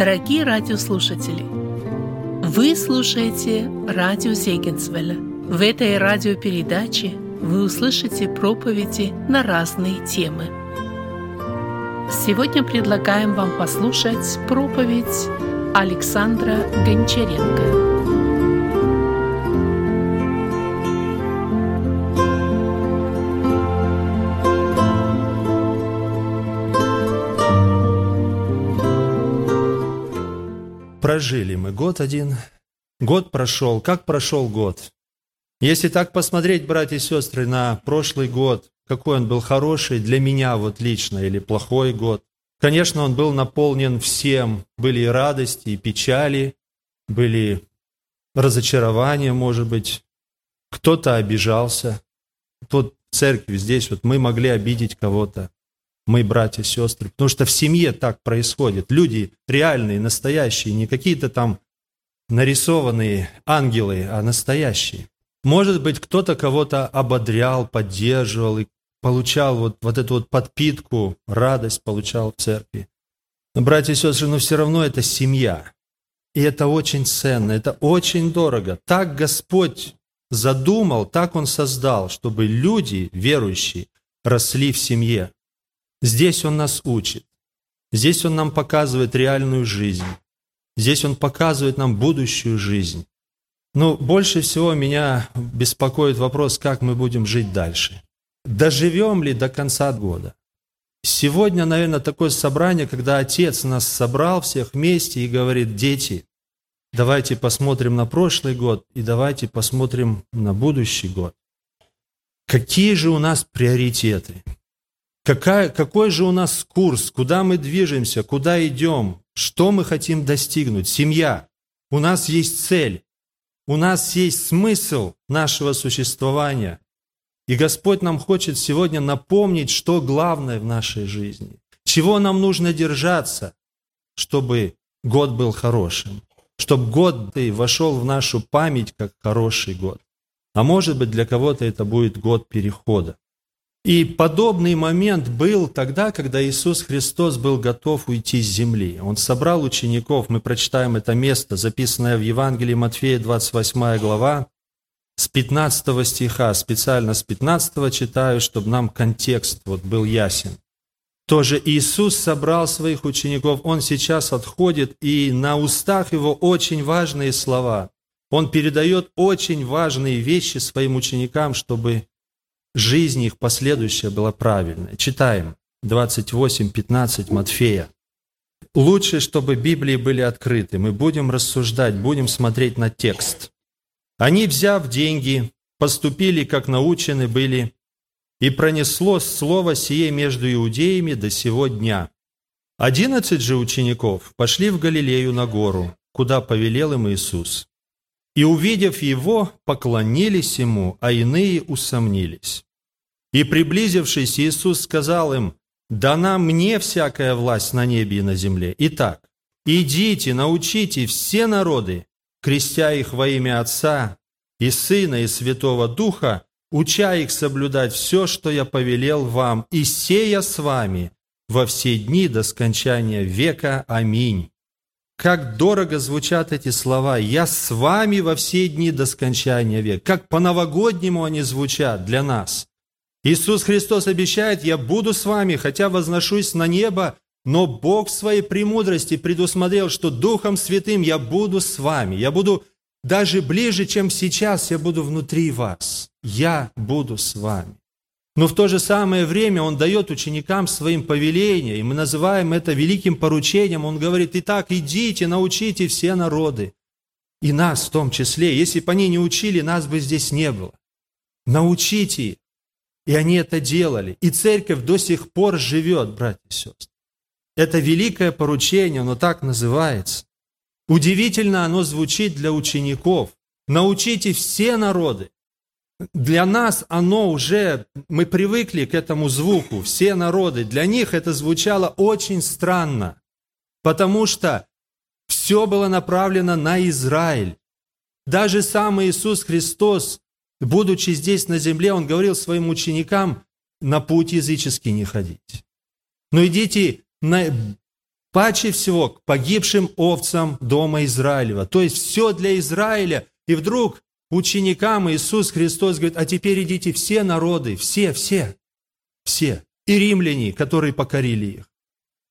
Дорогие радиослушатели, вы слушаете радио Зегенсвелля. В этой радиопередаче вы услышите проповеди на разные темы. Сегодня предлагаем вам послушать проповедь Александра Гончаренко. Прожили мы год один, год прошел. Как прошел год? Если так посмотреть, братья и сестры, на прошлый год, какой он был хороший для меня вот лично или плохой год, конечно, он был наполнен всем. Были и радости, и печали, были разочарования, может быть. Кто-то обижался. Тут в церкви здесь вот мы могли обидеть кого-то мы братья, сестры. Потому что в семье так происходит. Люди реальные, настоящие, не какие-то там нарисованные ангелы, а настоящие. Может быть, кто-то кого-то ободрял, поддерживал и получал вот, вот эту вот подпитку, радость получал в церкви. Но, братья и сестры, но все равно это семья. И это очень ценно, это очень дорого. Так Господь задумал, так Он создал, чтобы люди, верующие, росли в семье. Здесь Он нас учит. Здесь Он нам показывает реальную жизнь. Здесь Он показывает нам будущую жизнь. Но больше всего меня беспокоит вопрос, как мы будем жить дальше. Доживем ли до конца года? Сегодня, наверное, такое собрание, когда Отец нас собрал всех вместе и говорит, дети, давайте посмотрим на прошлый год и давайте посмотрим на будущий год. Какие же у нас приоритеты? Какая, какой же у нас курс, куда мы движемся, куда идем, что мы хотим достигнуть? Семья. У нас есть цель, у нас есть смысл нашего существования. И Господь нам хочет сегодня напомнить, что главное в нашей жизни, чего нам нужно держаться, чтобы год был хорошим, чтобы год вошел в нашу память как хороший год. А может быть, для кого-то это будет год перехода. И подобный момент был тогда, когда Иисус Христос был готов уйти с земли. Он собрал учеников, мы прочитаем это место, записанное в Евангелии Матфея, 28 глава, с 15 стиха, специально с 15 читаю, чтобы нам контекст вот был ясен. Тоже Иисус собрал своих учеников, Он сейчас отходит, и на устах Его очень важные слова. Он передает очень важные вещи своим ученикам, чтобы жизнь их последующая была правильной. Читаем 28.15 Матфея. Лучше, чтобы Библии были открыты. Мы будем рассуждать, будем смотреть на текст. Они, взяв деньги, поступили, как научены были, и пронесло слово сие между иудеями до сего дня. Одиннадцать же учеников пошли в Галилею на гору, куда повелел им Иисус. И, увидев его, поклонились ему, а иные усомнились. И, приблизившись, Иисус сказал им, «Дана мне всякая власть на небе и на земле. Итак, идите, научите все народы, крестя их во имя Отца и Сына и Святого Духа, уча их соблюдать все, что я повелел вам, и сея с вами во все дни до скончания века. Аминь. Как дорого звучат эти слова «Я с вами во все дни до скончания века». Как по-новогоднему они звучат для нас. Иисус Христос обещает, «Я буду с вами, хотя возношусь на небо, но Бог в своей премудрости предусмотрел, что Духом Святым я буду с вами. Я буду даже ближе, чем сейчас, я буду внутри вас. Я буду с вами». Но в то же самое время Он дает ученикам своим повеления, и мы называем это великим поручением. Он говорит, итак, идите, научите все народы, и нас в том числе. Если бы они не учили, нас бы здесь не было. Научите. И они это делали. И церковь до сих пор живет, братья и сестры. Это великое поручение, оно так называется. Удивительно оно звучит для учеников. Научите все народы, для нас оно уже, мы привыкли к этому звуку, все народы, для них это звучало очень странно, потому что все было направлено на Израиль. Даже сам Иисус Христос, будучи здесь на земле, Он говорил своим ученикам, на путь языческий не ходить. Но идите на паче всего к погибшим овцам дома Израилева. То есть все для Израиля. И вдруг ученикам Иисус Христос говорит, а теперь идите все народы, все, все, все. И римляне, которые покорили их.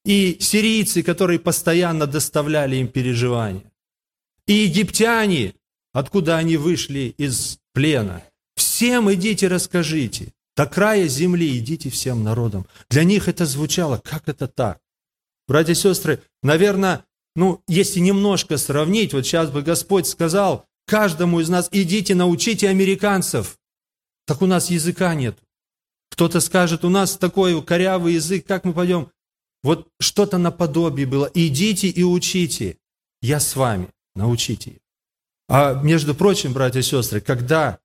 И сирийцы, которые постоянно доставляли им переживания. И египтяне, откуда они вышли из плена. Всем идите расскажите. До края земли идите всем народам. Для них это звучало, как это так? Братья и сестры, наверное, ну, если немножко сравнить, вот сейчас бы Господь сказал каждому из нас, идите научите американцев. Так у нас языка нет. Кто-то скажет, у нас такой корявый язык, как мы пойдем? Вот что-то наподобие было. Идите и учите. Я с вами. Научите. А между прочим, братья и сестры, когда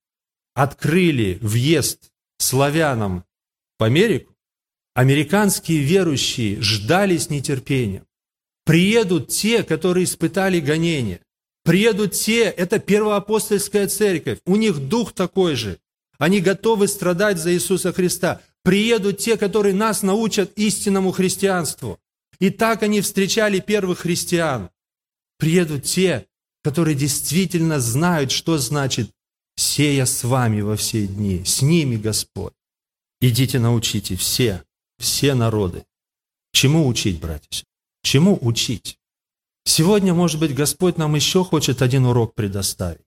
открыли въезд славянам в Америку, американские верующие ждали с нетерпением. Приедут те, которые испытали гонения. Приедут те, это первоапостольская церковь, у них дух такой же. Они готовы страдать за Иисуса Христа. Приедут те, которые нас научат истинному христианству. И так они встречали первых христиан. Приедут те, которые действительно знают, что значит «сея с вами во все дни, с ними Господь». Идите научите все, все народы. Чему учить, братья? Чему учить? Сегодня, может быть, Господь нам еще хочет один урок предоставить.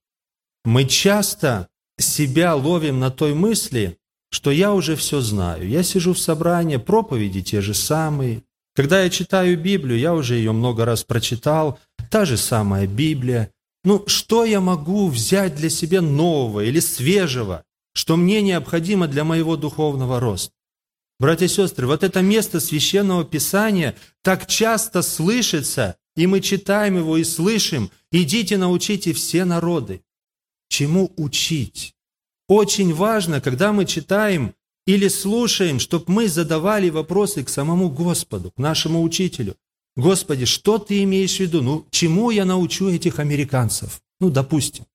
Мы часто себя ловим на той мысли, что я уже все знаю. Я сижу в собрании, проповеди те же самые. Когда я читаю Библию, я уже ее много раз прочитал, та же самая Библия. Ну, что я могу взять для себя нового или свежего, что мне необходимо для моего духовного роста? Братья и сестры, вот это место священного писания так часто слышится, и мы читаем его и слышим, идите научите все народы. Чему учить? Очень важно, когда мы читаем или слушаем, чтобы мы задавали вопросы к самому Господу, к нашему учителю. Господи, что ты имеешь в виду? Ну, чему я научу этих американцев? Ну, допустим.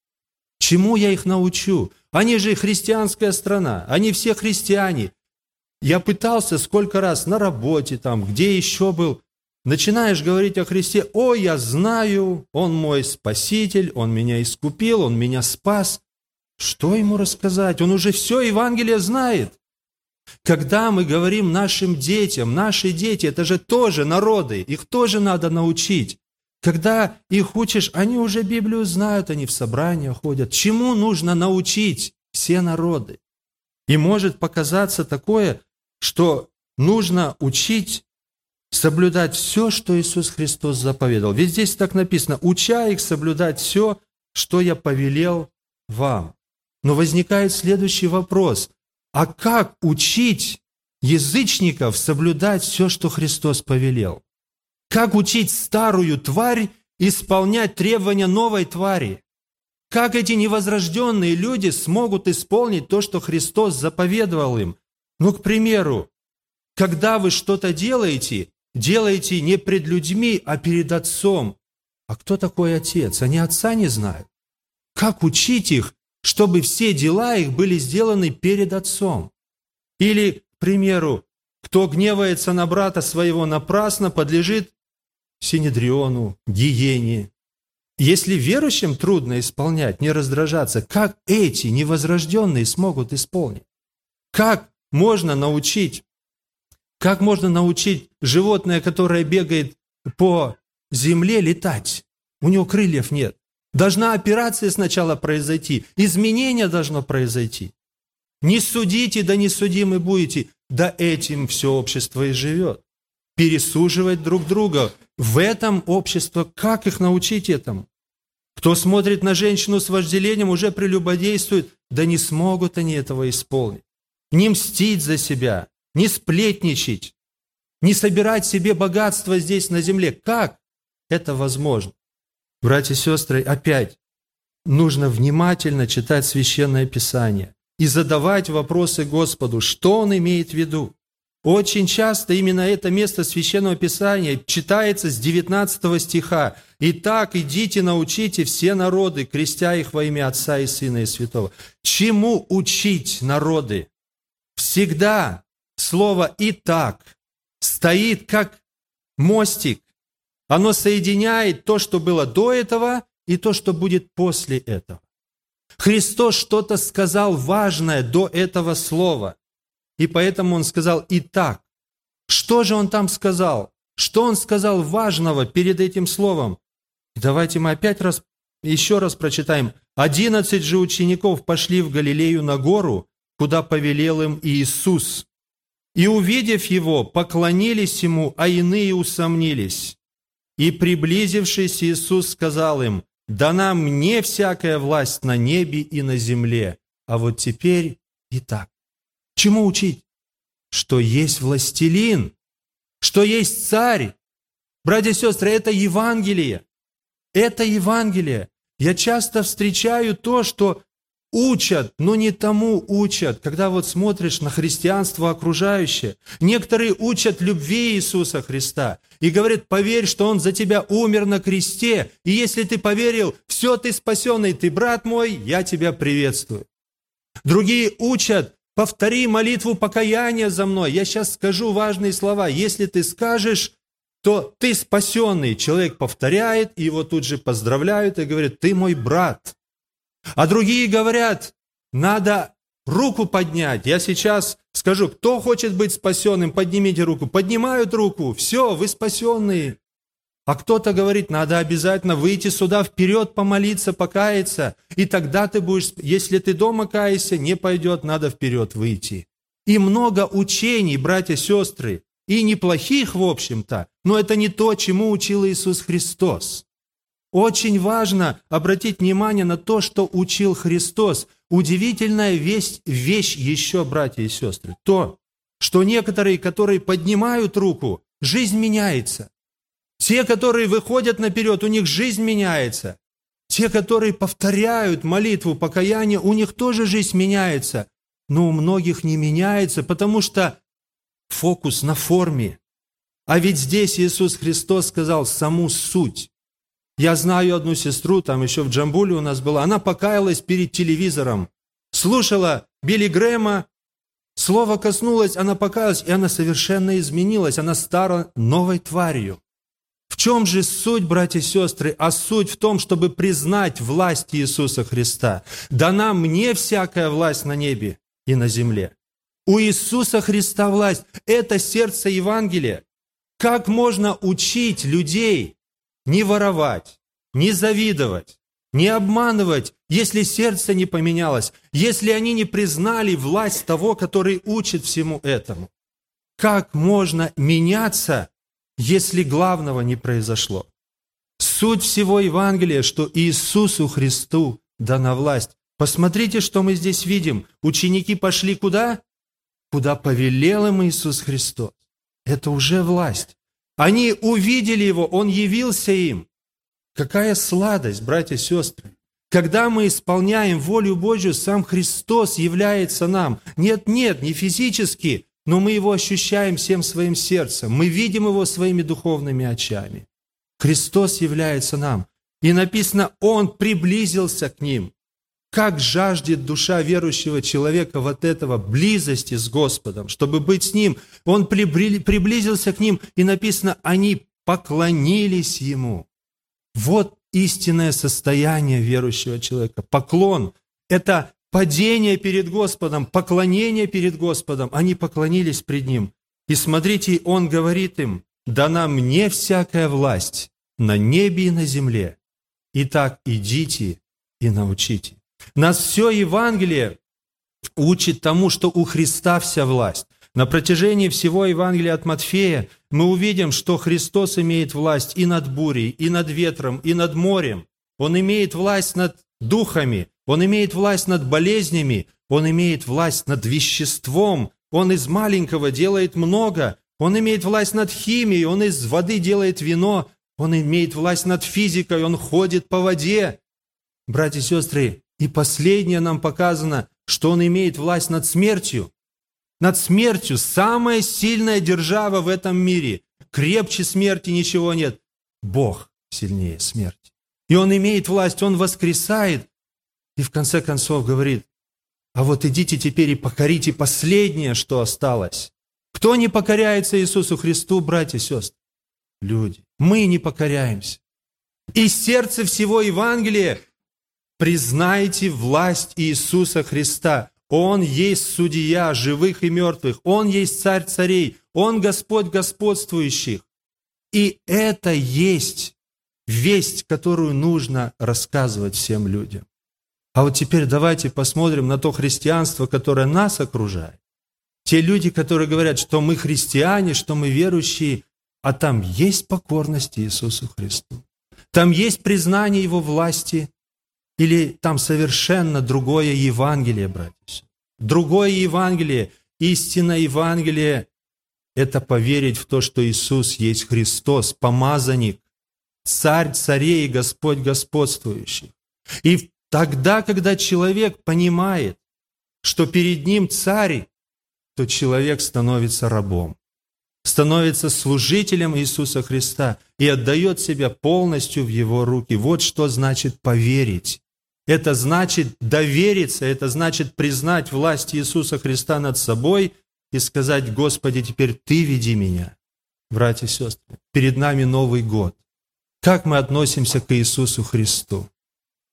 Чему я их научу? Они же христианская страна, они все христиане. Я пытался сколько раз на работе, там, где еще был, начинаешь говорить о Христе, о, я знаю, Он мой Спаситель, Он меня искупил, Он меня спас. Что ему рассказать? Он уже все Евангелие знает. Когда мы говорим нашим детям, наши дети, это же тоже народы, их тоже надо научить. Когда их учишь, они уже Библию знают, они в собрания ходят. Чему нужно научить все народы? И может показаться такое, что нужно учить соблюдать все, что Иисус Христос заповедал. Ведь здесь так написано, уча их соблюдать все, что я повелел вам. Но возникает следующий вопрос – а как учить язычников соблюдать все, что Христос повелел? Как учить старую тварь исполнять требования новой твари? Как эти невозрожденные люди смогут исполнить то, что Христос заповедовал им? Ну, к примеру, когда вы что-то делаете, делаете не пред людьми, а перед Отцом. А кто такой Отец? Они Отца не знают. Как учить их чтобы все дела их были сделаны перед Отцом. Или, к примеру, кто гневается на брата своего напрасно, подлежит Синедриону, гиене. Если верующим трудно исполнять, не раздражаться, как эти невозрожденные смогут исполнить? Как можно научить, как можно научить животное, которое бегает по земле, летать? У него крыльев нет. Должна операция сначала произойти, изменение должно произойти. Не судите, да не судимы будете, да этим все общество и живет. Пересуживать друг друга. В этом общество, как их научить этому? Кто смотрит на женщину с вожделением, уже прелюбодействует, да не смогут они этого исполнить. Не мстить за себя, не сплетничать, не собирать себе богатство здесь на земле. Как это возможно? Братья и сестры, опять нужно внимательно читать Священное Писание и задавать вопросы Господу, что Он имеет в виду. Очень часто именно это место Священного Писания читается с 19 стиха. «Итак, идите, научите все народы, крестя их во имя Отца и Сына и Святого». Чему учить народы? Всегда слово «итак» стоит как мостик Оно соединяет то, что было до этого, и то, что будет после этого. Христос что-то сказал важное до этого слова. И поэтому Он сказал «Итак». Что же Он там сказал? Что Он сказал важного перед этим словом? Давайте мы опять раз, еще раз прочитаем. «Одиннадцать же учеников пошли в Галилею на гору, куда повелел им Иисус. И, увидев Его, поклонились Ему, а иные усомнились. И, приблизившись, Иисус сказал им, дана мне всякая власть на небе и на земле. А вот теперь и так. Чему учить? Что есть властелин, что есть царь. Братья и сестры, это Евангелие. Это Евангелие. Я часто встречаю то, что учат, но не тому учат. Когда вот смотришь на христианство окружающее, некоторые учат любви Иисуса Христа и говорят, поверь, что Он за тебя умер на кресте, и если ты поверил, все, ты спасенный, ты брат мой, я тебя приветствую. Другие учат, повтори молитву покаяния за мной. Я сейчас скажу важные слова. Если ты скажешь, то ты спасенный. Человек повторяет, и его тут же поздравляют и говорят, ты мой брат. А другие говорят, надо руку поднять. Я сейчас скажу, кто хочет быть спасенным, поднимите руку. Поднимают руку, все, вы спасенные. А кто-то говорит, надо обязательно выйти сюда вперед, помолиться, покаяться, и тогда ты будешь, если ты дома каешься, не пойдет, надо вперед выйти. И много учений, братья, сестры, и неплохих, в общем-то, но это не то, чему учил Иисус Христос. Очень важно обратить внимание на то, что учил Христос. Удивительная вещь, вещь еще, братья и сестры, то, что некоторые, которые поднимают руку, жизнь меняется. Те, которые выходят наперед, у них жизнь меняется. Те, которые повторяют молитву покаяния, у них тоже жизнь меняется. Но у многих не меняется, потому что фокус на форме. А ведь здесь Иисус Христос сказал саму суть. Я знаю одну сестру, там еще в Джамбуле у нас была, она покаялась перед телевизором, слушала Билли Грэма, слово коснулось, она покаялась, и она совершенно изменилась, она стала новой тварью. В чем же суть, братья и сестры? А суть в том, чтобы признать власть Иисуса Христа. Дана мне всякая власть на небе и на земле. У Иисуса Христа власть. Это сердце Евангелия. Как можно учить людей не воровать, не завидовать, не обманывать, если сердце не поменялось, если они не признали власть того, который учит всему этому. Как можно меняться, если главного не произошло? Суть всего Евангелия, что Иисусу Христу дана власть. Посмотрите, что мы здесь видим. Ученики пошли куда? Куда повелел им Иисус Христос. Это уже власть. Они увидели Его, Он явился им. Какая сладость, братья и сестры. Когда мы исполняем волю Божью, сам Христос является нам. Нет, нет, не физически, но мы Его ощущаем всем своим сердцем. Мы видим Его своими духовными очами. Христос является нам. И написано, Он приблизился к ним. Как жаждет душа верующего человека вот этого близости с Господом, чтобы быть с Ним. Он приблизился к ним, и написано, они поклонились Ему. Вот истинное состояние верующего человека. Поклон – это падение перед Господом, поклонение перед Господом. Они поклонились пред Ним. И смотрите, Он говорит им, дана мне всякая власть на небе и на земле. Итак, идите и научите. Нас все Евангелие учит тому, что у Христа вся власть. На протяжении всего Евангелия от Матфея мы увидим, что Христос имеет власть и над бурей, и над ветром, и над морем. Он имеет власть над духами, Он имеет власть над болезнями, Он имеет власть над веществом, Он из маленького делает много, Он имеет власть над химией, Он из воды делает вино, Он имеет власть над физикой, Он ходит по воде. Братья и сестры, и последнее нам показано, что он имеет власть над смертью. Над смертью самая сильная держава в этом мире. Крепче смерти ничего нет. Бог сильнее смерти. И он имеет власть, он воскресает. И в конце концов говорит, а вот идите теперь и покорите последнее, что осталось. Кто не покоряется Иисусу Христу, братья и сестры? Люди. мы не покоряемся. И сердце всего Евангелия признайте власть Иисуса Христа. Он есть судья живых и мертвых. Он есть царь царей. Он Господь господствующих. И это есть весть, которую нужно рассказывать всем людям. А вот теперь давайте посмотрим на то христианство, которое нас окружает. Те люди, которые говорят, что мы христиане, что мы верующие, а там есть покорность Иисусу Христу. Там есть признание Его власти, или там совершенно другое Евангелие, братья. Другое Евангелие, истинное Евангелие – это поверить в то, что Иисус есть Христос, помазанник, царь царей и Господь господствующий. И тогда, когда человек понимает, что перед ним царь, то человек становится рабом, становится служителем Иисуса Христа и отдает себя полностью в Его руки. Вот что значит поверить. Это значит довериться, это значит признать власть Иисуса Христа над собой и сказать, Господи, теперь Ты веди меня. Братья и сестры, перед нами Новый год. Как мы относимся к Иисусу Христу?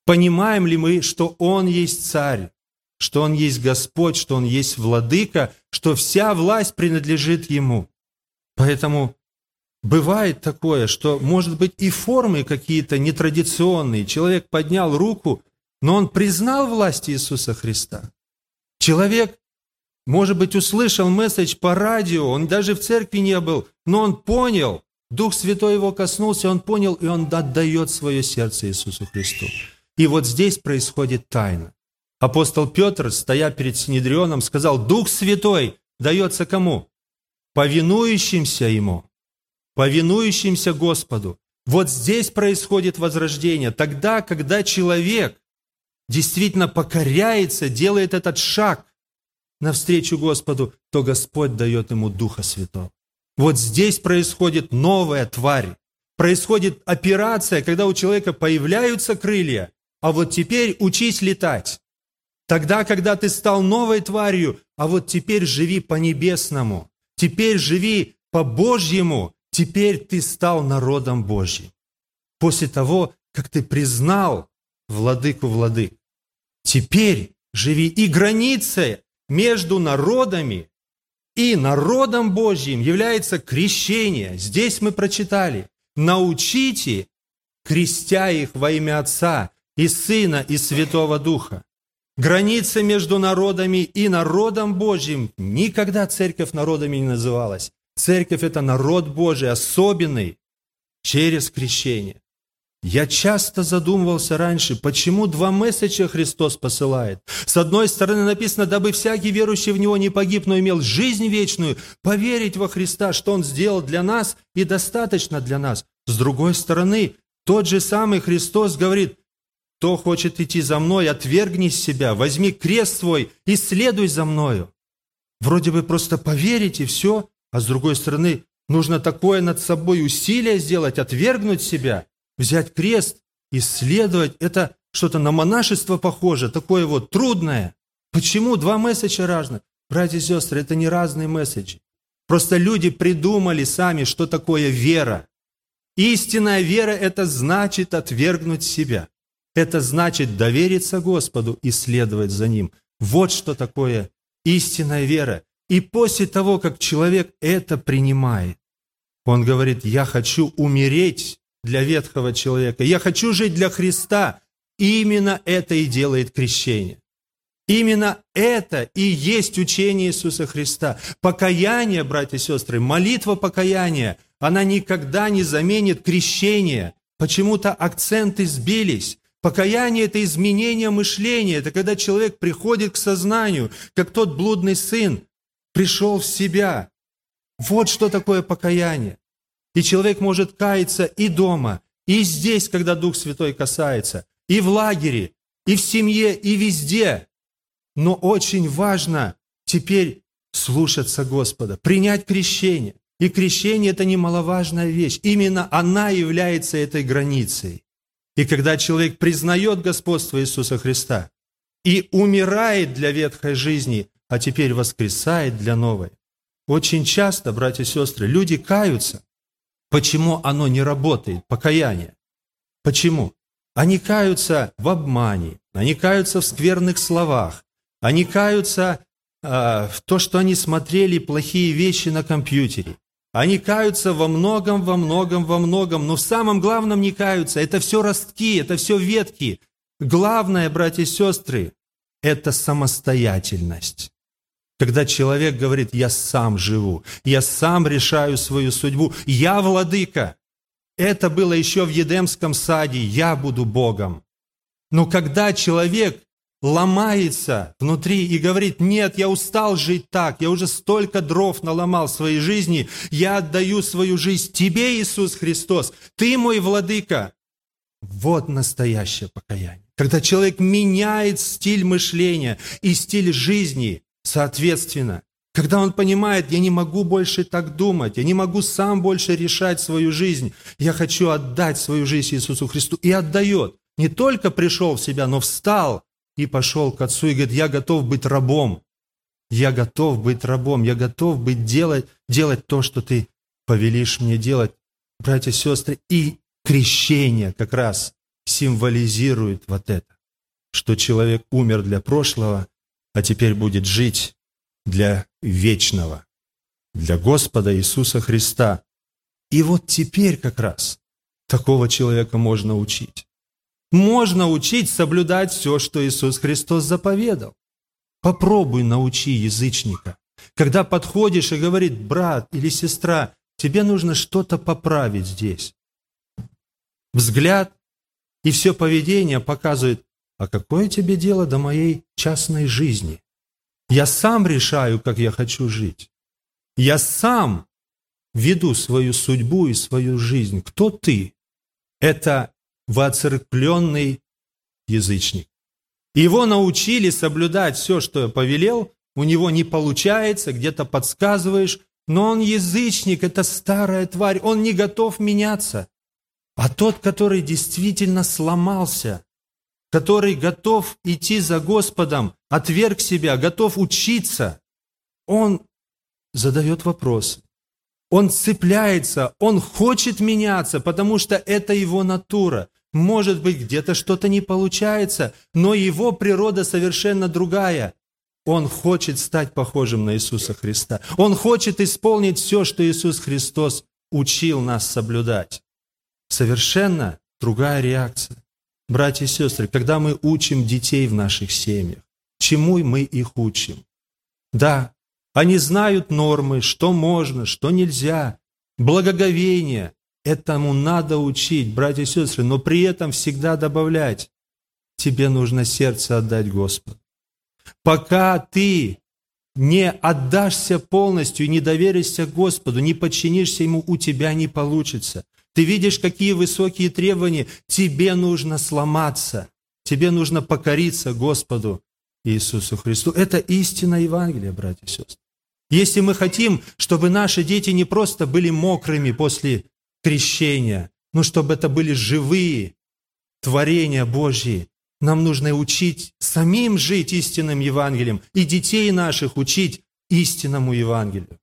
Понимаем ли мы, что Он есть Царь, что Он есть Господь, что Он есть Владыка, что вся власть принадлежит Ему? Поэтому бывает такое, что, может быть, и формы какие-то нетрадиционные. Человек поднял руку но он признал власть Иисуса Христа. Человек, может быть, услышал месседж по радио, он даже в церкви не был, но он понял, Дух Святой его коснулся, он понял, и он отдает свое сердце Иисусу Христу. И вот здесь происходит тайна. Апостол Петр, стоя перед Синедрионом, сказал, Дух Святой дается кому? Повинующимся Ему, повинующимся Господу. Вот здесь происходит возрождение. Тогда, когда человек действительно покоряется, делает этот шаг навстречу Господу, то Господь дает ему Духа Святого. Вот здесь происходит новая тварь. Происходит операция, когда у человека появляются крылья, а вот теперь учись летать. Тогда, когда ты стал новой тварью, а вот теперь живи по-небесному, теперь живи по-божьему, теперь ты стал народом Божьим. После того, как ты признал владыку владык. Теперь живи и границы между народами и народом Божьим является крещение. Здесь мы прочитали. Научите, крестя их во имя Отца и Сына и Святого Духа. Граница между народами и народом Божьим. Никогда церковь народами не называлась. Церковь – это народ Божий, особенный, через крещение. Я часто задумывался раньше, почему два месседжа Христос посылает. С одной стороны написано, дабы всякий верующий в Него не погиб, но имел жизнь вечную, поверить во Христа, что Он сделал для нас и достаточно для нас. С другой стороны, тот же самый Христос говорит, кто хочет идти за мной, отвергни себя, возьми крест свой и следуй за мною. Вроде бы просто поверить и все, а с другой стороны, нужно такое над собой усилие сделать, отвергнуть себя – взять крест, исследовать, это что-то на монашество похоже, такое вот трудное. Почему два месседжа разных? Братья и сестры, это не разные месседжи. Просто люди придумали сами, что такое вера. Истинная вера – это значит отвергнуть себя. Это значит довериться Господу и следовать за Ним. Вот что такое истинная вера. И после того, как человек это принимает, он говорит, я хочу умереть для ветхого человека. Я хочу жить для Христа. Именно это и делает крещение. Именно это и есть учение Иисуса Христа. Покаяние, братья и сестры, молитва покаяния, она никогда не заменит крещение. Почему-то акценты сбились. Покаяние – это изменение мышления, это когда человек приходит к сознанию, как тот блудный сын пришел в себя. Вот что такое покаяние. И человек может каяться и дома, и здесь, когда Дух Святой касается, и в лагере, и в семье, и везде. Но очень важно теперь слушаться Господа, принять крещение. И крещение – это немаловажная вещь. Именно она является этой границей. И когда человек признает господство Иисуса Христа и умирает для ветхой жизни, а теперь воскресает для новой, очень часто, братья и сестры, люди каются, Почему оно не работает, покаяние? Почему? Они каются в обмане, они каются в скверных словах, они каются э, в то, что они смотрели плохие вещи на компьютере. Они каются во многом, во многом, во многом, но в самом главном не каются. Это все ростки, это все ветки. Главное, братья и сестры, это самостоятельность. Когда человек говорит, я сам живу, я сам решаю свою судьбу, я владыка. Это было еще в Едемском саде, я буду Богом. Но когда человек ломается внутри и говорит, нет, я устал жить так, я уже столько дров наломал в своей жизни, я отдаю свою жизнь тебе, Иисус Христос, ты мой владыка. Вот настоящее покаяние. Когда человек меняет стиль мышления и стиль жизни соответственно. Когда он понимает, я не могу больше так думать, я не могу сам больше решать свою жизнь, я хочу отдать свою жизнь Иисусу Христу. И отдает. Не только пришел в себя, но встал и пошел к Отцу и говорит, я готов быть рабом. Я готов быть рабом, я готов быть делать, делать то, что ты повелишь мне делать. Братья и сестры, и крещение как раз символизирует вот это, что человек умер для прошлого, а теперь будет жить для вечного, для Господа Иисуса Христа. И вот теперь как раз такого человека можно учить. Можно учить соблюдать все, что Иисус Христос заповедал. Попробуй научи язычника. Когда подходишь и говорит, брат или сестра, тебе нужно что-то поправить здесь. Взгляд и все поведение показывает, а какое тебе дело до моей частной жизни? Я сам решаю, как я хочу жить. Я сам веду свою судьбу и свою жизнь. Кто ты? Это воцеркленный язычник. Его научили соблюдать все, что я повелел, у него не получается, где-то подсказываешь, но он язычник, это старая тварь, он не готов меняться. А тот, который действительно сломался, который готов идти за Господом, отверг себя, готов учиться, он задает вопрос. Он цепляется, он хочет меняться, потому что это его натура. Может быть, где-то что-то не получается, но его природа совершенно другая. Он хочет стать похожим на Иисуса Христа. Он хочет исполнить все, что Иисус Христос учил нас соблюдать. Совершенно другая реакция. Братья и сестры, когда мы учим детей в наших семьях, чему мы их учим? Да, они знают нормы, что можно, что нельзя, благоговение, Этому надо учить, братья и сестры, но при этом всегда добавлять, тебе нужно сердце отдать Господу. Пока ты не отдашься полностью не доверишься Господу, не подчинишься Ему, у тебя не получится. Ты видишь, какие высокие требования, тебе нужно сломаться, тебе нужно покориться Господу Иисусу Христу. Это истина Евангелия, братья и сестры. Если мы хотим, чтобы наши дети не просто были мокрыми после крещения, но чтобы это были живые творения Божьи. Нам нужно учить самим жить истинным Евангелием и детей наших учить истинному Евангелию.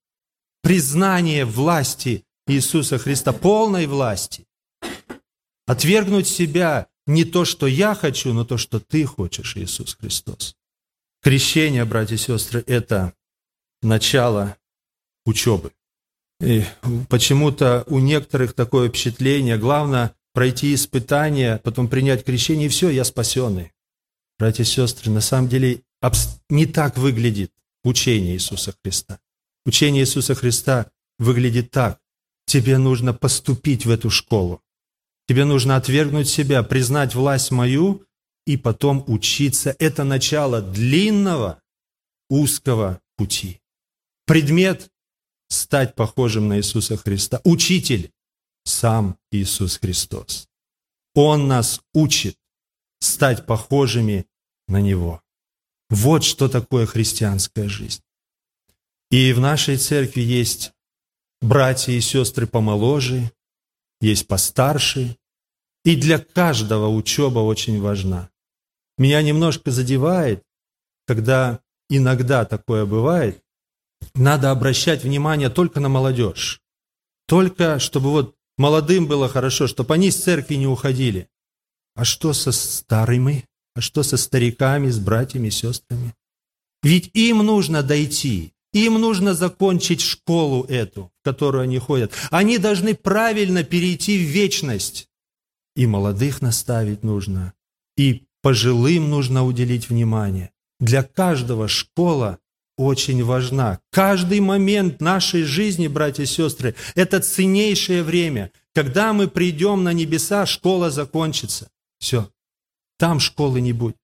Признание власти Иисуса Христа, полной власти. Отвергнуть себя не то, что я хочу, но то, что ты хочешь, Иисус Христос. Крещение, братья и сестры, это начало учебы. И почему-то у некоторых такое впечатление, главное пройти испытание, потом принять крещение, и все, я спасенный. Братья и сестры, на самом деле не так выглядит учение Иисуса Христа. Учение Иисуса Христа выглядит так. Тебе нужно поступить в эту школу. Тебе нужно отвергнуть себя, признать власть мою и потом учиться. Это начало длинного, узкого пути. Предмет стать похожим на Иисуса Христа. Учитель – сам Иисус Христос. Он нас учит стать похожими на Него. Вот что такое христианская жизнь. И в нашей церкви есть братья и сестры помоложе, есть постарше, и для каждого учеба очень важна. Меня немножко задевает, когда иногда такое бывает, надо обращать внимание только на молодежь. Только чтобы вот молодым было хорошо, чтобы они с церкви не уходили. А что со старыми? А что со стариками, с братьями, сестрами? Ведь им нужно дойти, им нужно закончить школу эту, в которую они ходят. Они должны правильно перейти в вечность. И молодых наставить нужно, и пожилым нужно уделить внимание. Для каждого школа очень важна. Каждый момент нашей жизни, братья и сестры, это ценнейшее время. Когда мы придем на небеса, школа закончится. Все. Там школы не будет.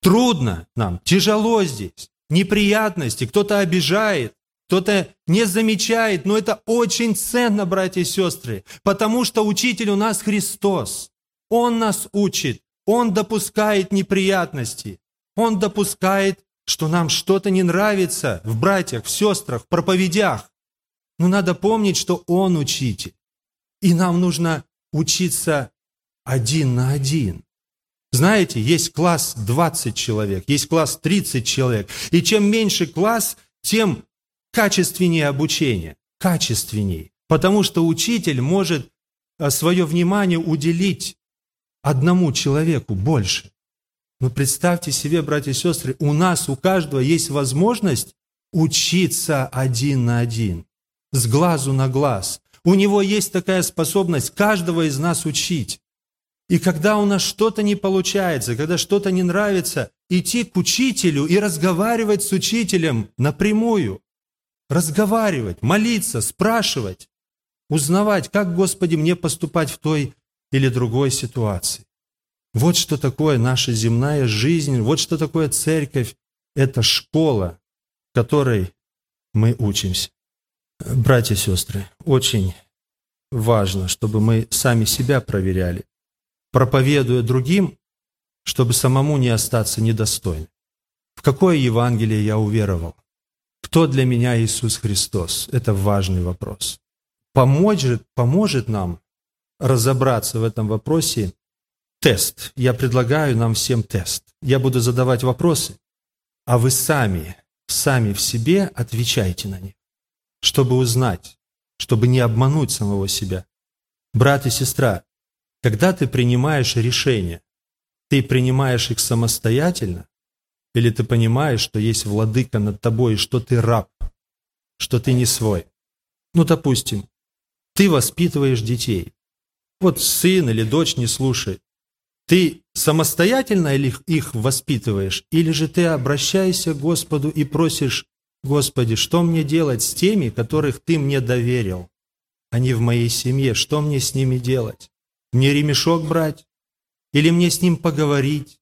Трудно нам, тяжело здесь, неприятности, кто-то обижает, кто-то не замечает, но это очень ценно, братья и сестры, потому что учитель у нас Христос. Он нас учит, Он допускает неприятности, Он допускает что нам что-то не нравится в братьях, в сестрах, в проповедях. Но надо помнить, что Он учитель. И нам нужно учиться один на один. Знаете, есть класс 20 человек, есть класс 30 человек. И чем меньше класс, тем качественнее обучение. Качественнее. Потому что учитель может э, свое внимание уделить одному человеку больше. Но представьте себе, братья и сестры, у нас, у каждого есть возможность учиться один на один, с глазу на глаз. У него есть такая способность каждого из нас учить. И когда у нас что-то не получается, когда что-то не нравится, идти к учителю и разговаривать с учителем напрямую. Разговаривать, молиться, спрашивать, узнавать, как, Господи, мне поступать в той или другой ситуации. Вот что такое наша земная жизнь, вот что такое церковь. Это школа, которой мы учимся. Братья и сестры, очень важно, чтобы мы сами себя проверяли, проповедуя другим, чтобы самому не остаться недостойным. В какое Евангелие я уверовал? Кто для меня Иисус Христос? Это важный вопрос. Поможет, поможет нам разобраться в этом вопросе тест. Я предлагаю нам всем тест. Я буду задавать вопросы, а вы сами, сами в себе отвечайте на них, чтобы узнать, чтобы не обмануть самого себя. Брат и сестра, когда ты принимаешь решения, ты принимаешь их самостоятельно, или ты понимаешь, что есть владыка над тобой, что ты раб, что ты не свой. Ну, допустим, ты воспитываешь детей. Вот сын или дочь не слушает. Ты самостоятельно их воспитываешь, или же ты обращаешься к Господу и просишь, Господи, что мне делать с теми, которых Ты мне доверил? Они в моей семье, что мне с ними делать? Мне ремешок брать? Или мне с ним поговорить?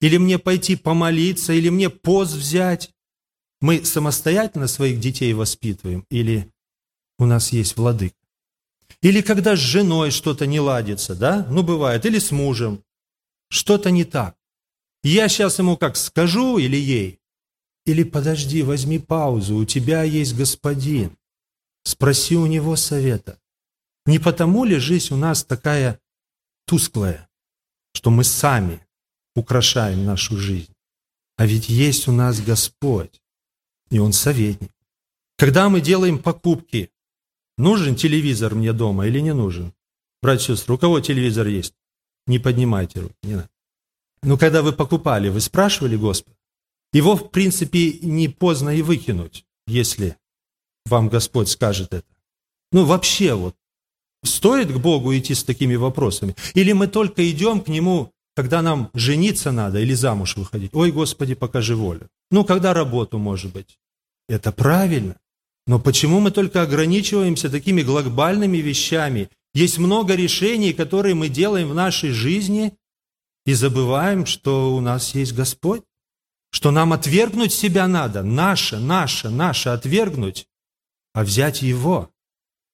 Или мне пойти помолиться? Или мне пост взять? Мы самостоятельно своих детей воспитываем? Или у нас есть владык? Или когда с женой что-то не ладится, да? Ну, бывает. Или с мужем что-то не так. Я сейчас ему как скажу или ей? Или подожди, возьми паузу, у тебя есть господин. Спроси у него совета. Не потому ли жизнь у нас такая тусклая, что мы сами украшаем нашу жизнь? А ведь есть у нас Господь, и Он советник. Когда мы делаем покупки, нужен телевизор мне дома или не нужен? Братья и сестры, у кого телевизор есть? Не поднимайте руки, не надо. Но когда вы покупали, вы спрашивали Господа? Его, в принципе, не поздно и выкинуть, если вам Господь скажет это. Ну, вообще вот, стоит к Богу идти с такими вопросами? Или мы только идем к Нему, когда нам жениться надо или замуж выходить? Ой, Господи, покажи волю. Ну, когда работу, может быть. Это правильно. Но почему мы только ограничиваемся такими глобальными вещами есть много решений, которые мы делаем в нашей жизни, и забываем, что у нас есть Господь, что нам отвергнуть себя надо, наше, наше, наше отвергнуть, а взять Его.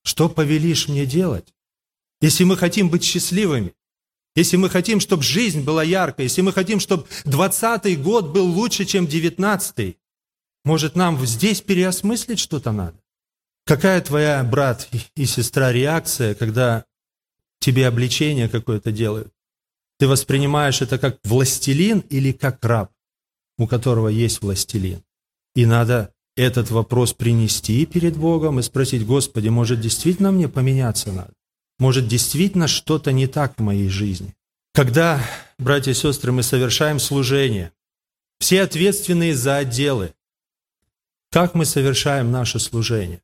Что повелишь мне делать? Если мы хотим быть счастливыми, если мы хотим, чтобы жизнь была яркой, если мы хотим, чтобы 20-й год был лучше, чем 19-й, может, нам здесь переосмыслить что-то надо? Какая твоя, брат и сестра, реакция, когда тебе обличение какое-то делают? Ты воспринимаешь это как властелин или как раб, у которого есть властелин? И надо этот вопрос принести перед Богом и спросить, Господи, может, действительно мне поменяться надо? может, действительно что-то не так в моей жизни. Когда, братья и сестры, мы совершаем служение, все ответственные за отделы, как мы совершаем наше служение?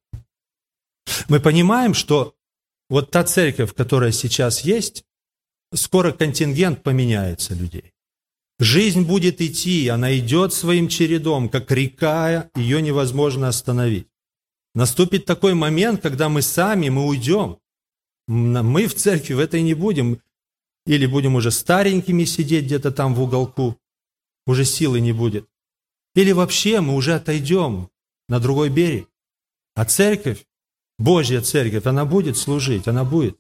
Мы понимаем, что вот та церковь, которая сейчас есть, скоро контингент поменяется людей. Жизнь будет идти, она идет своим чередом, как река, ее невозможно остановить. Наступит такой момент, когда мы сами, мы уйдем. Мы в церкви в этой не будем. Или будем уже старенькими сидеть где-то там в уголку. Уже силы не будет. Или вообще мы уже отойдем на другой берег. А церковь, Божья церковь, она будет служить, она будет.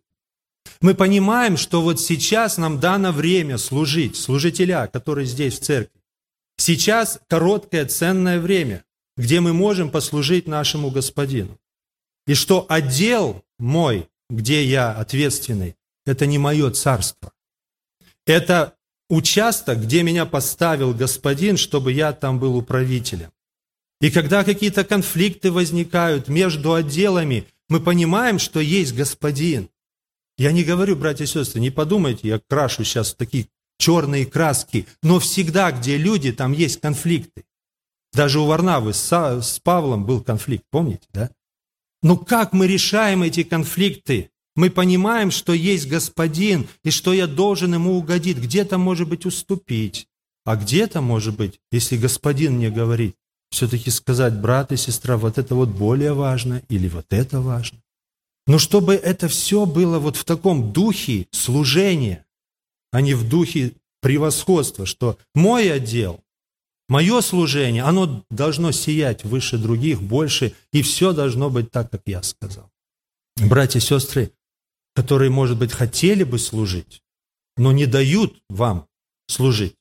Мы понимаем, что вот сейчас нам дано время служить, служителя, которые здесь в церкви. Сейчас короткое ценное время, где мы можем послужить нашему Господину. И что отдел мой, где я ответственный, это не мое царство. Это участок, где меня поставил Господин, чтобы я там был управителем. И когда какие-то конфликты возникают между отделами, мы понимаем, что есть Господин. Я не говорю, братья и сестры, не подумайте, я крашу сейчас такие черные краски, но всегда, где люди, там есть конфликты. Даже у Варнавы с, Павлом был конфликт, помните, да? Но как мы решаем эти конфликты? Мы понимаем, что есть Господин, и что я должен Ему угодить. Где-то, может быть, уступить. А где-то, может быть, если Господин мне говорит, все-таки сказать, брат и сестра, вот это вот более важно или вот это важно. Но чтобы это все было вот в таком духе служения, а не в духе превосходства, что мой отдел, мое служение, оно должно сиять выше других, больше, и все должно быть так, как я сказал. Братья и сестры, которые, может быть, хотели бы служить, но не дают вам служить,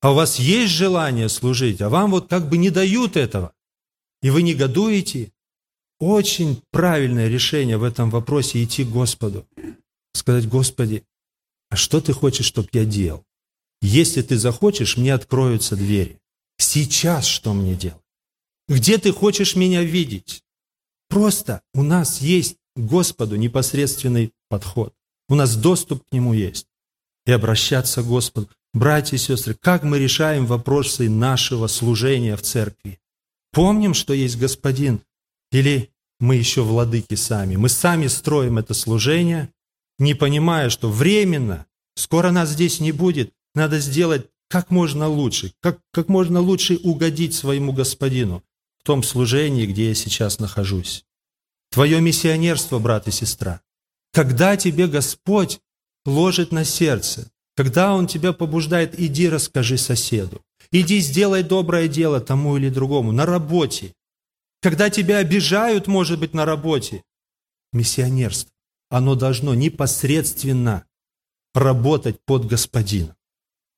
а у вас есть желание служить, а вам вот как бы не дают этого, и вы негодуете, очень правильное решение в этом вопросе идти к Господу. Сказать, Господи, а что ты хочешь, чтобы я делал? Если ты захочешь, мне откроются двери. Сейчас что мне делать? Где ты хочешь меня видеть? Просто у нас есть к Господу непосредственный подход. У нас доступ к Нему есть. И обращаться к Господу. Братья и сестры, как мы решаем вопросы нашего служения в церкви? Помним, что есть Господин, или мы еще владыки сами? Мы сами строим это служение, не понимая, что временно, скоро нас здесь не будет, надо сделать как можно лучше, как, как можно лучше угодить своему Господину в том служении, где я сейчас нахожусь. Твое миссионерство, брат и сестра, когда тебе Господь ложит на сердце, когда Он тебя побуждает, иди расскажи соседу, иди сделай доброе дело тому или другому, на работе, когда тебя обижают, может быть, на работе. Миссионерство, оно должно непосредственно работать под Господина.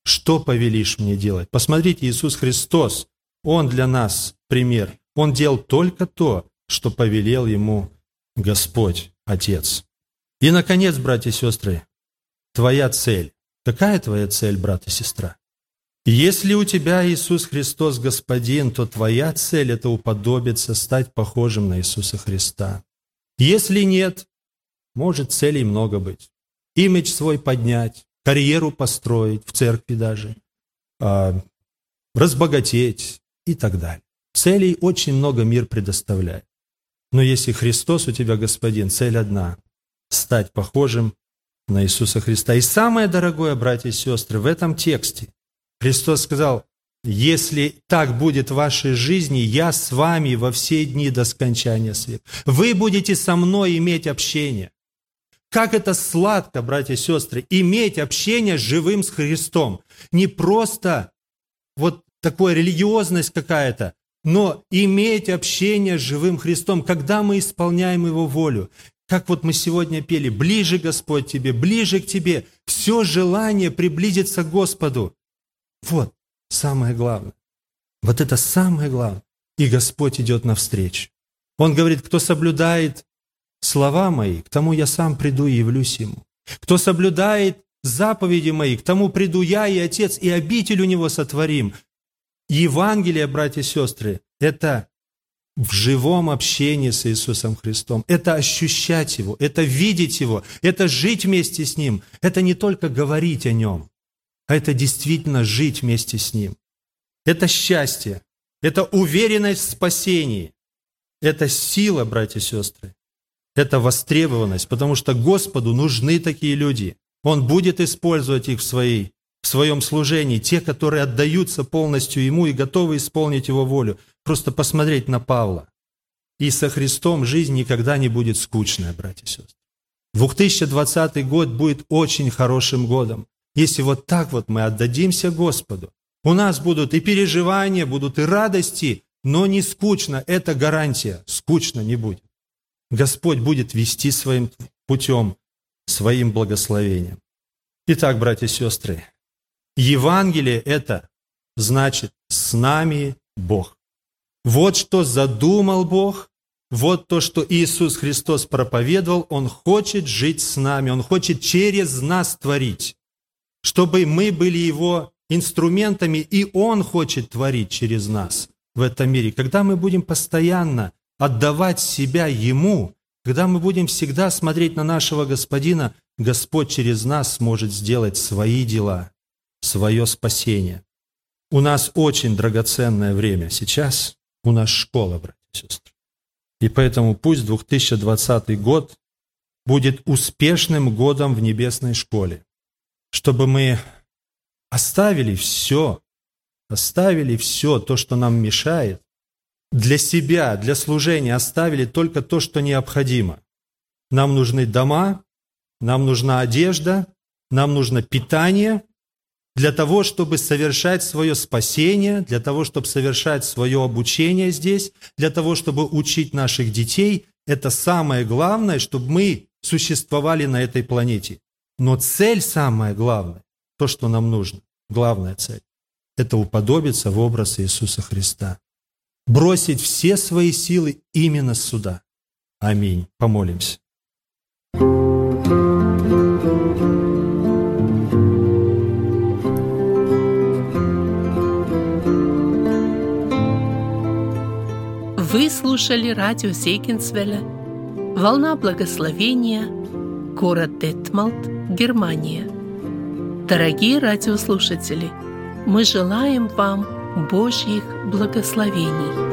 Что повелишь мне делать? Посмотрите, Иисус Христос, Он для нас пример. Он делал только то, что повелел Ему Господь, Отец. И, наконец, братья и сестры, твоя цель. Какая твоя цель, брат и сестра? Если у тебя Иисус Христос Господин, то твоя цель – это уподобиться, стать похожим на Иисуса Христа. Если нет, может целей много быть. Имидж свой поднять, карьеру построить, в церкви даже, а, разбогатеть и так далее. Целей очень много мир предоставляет. Но если Христос у тебя Господин, цель одна – стать похожим на Иисуса Христа. И самое дорогое, братья и сестры, в этом тексте Христос сказал, если так будет в вашей жизни, я с вами во все дни до скончания света. Вы будете со мной иметь общение. Как это сладко, братья и сестры, иметь общение с живым с Христом. Не просто вот такая религиозность какая-то, но иметь общение с живым Христом, когда мы исполняем Его волю, как вот мы сегодня пели, ближе, Господь, Тебе, ближе к Тебе, все желание приблизиться к Господу. Вот самое главное. Вот это самое главное. И Господь идет навстречу. Он говорит, кто соблюдает слова мои, к тому я сам приду и явлюсь ему. Кто соблюдает заповеди мои, к тому приду я и Отец, и обитель у него сотворим. Евангелие, братья и сестры, это в живом общении с Иисусом Христом. Это ощущать Его, это видеть Его, это жить вместе с Ним. Это не только говорить о Нем, а это действительно жить вместе с Ним. Это счастье, это уверенность в спасении, это сила, братья и сестры, это востребованность, потому что Господу нужны такие люди. Он будет использовать их в, своей, в своем служении, те, которые отдаются полностью Ему и готовы исполнить Его волю. Просто посмотреть на Павла. И со Христом жизнь никогда не будет скучная, братья и сестры. 2020 год будет очень хорошим годом, если вот так вот мы отдадимся Господу. У нас будут и переживания, будут и радости, но не скучно, это гарантия, скучно не будет. Господь будет вести своим путем, своим благословением. Итак, братья и сестры, Евангелие – это значит «с нами Бог». Вот что задумал Бог, вот то, что Иисус Христос проповедовал, Он хочет жить с нами, Он хочет через нас творить, чтобы мы были Его инструментами, и Он хочет творить через нас в этом мире. Когда мы будем постоянно отдавать себя Ему, когда мы будем всегда смотреть на нашего Господина, Господь через нас сможет сделать свои дела, свое спасение. У нас очень драгоценное время сейчас, у нас школа, братья и сестры. И поэтому пусть 2020 год будет успешным годом в небесной школе, чтобы мы оставили все, оставили все то, что нам мешает, для себя, для служения оставили только то, что необходимо. Нам нужны дома, нам нужна одежда, нам нужно питание для того, чтобы совершать свое спасение, для того, чтобы совершать свое обучение здесь, для того, чтобы учить наших детей. Это самое главное, чтобы мы существовали на этой планете. Но цель самая главная, то, что нам нужно, главная цель, это уподобиться в образ Иисуса Христа бросить все свои силы именно сюда. Аминь. Помолимся. Вы слушали радио Зейкинсвелля «Волна благословения», город Детмалт, Германия. Дорогие радиослушатели, мы желаем вам – Божьих благословений.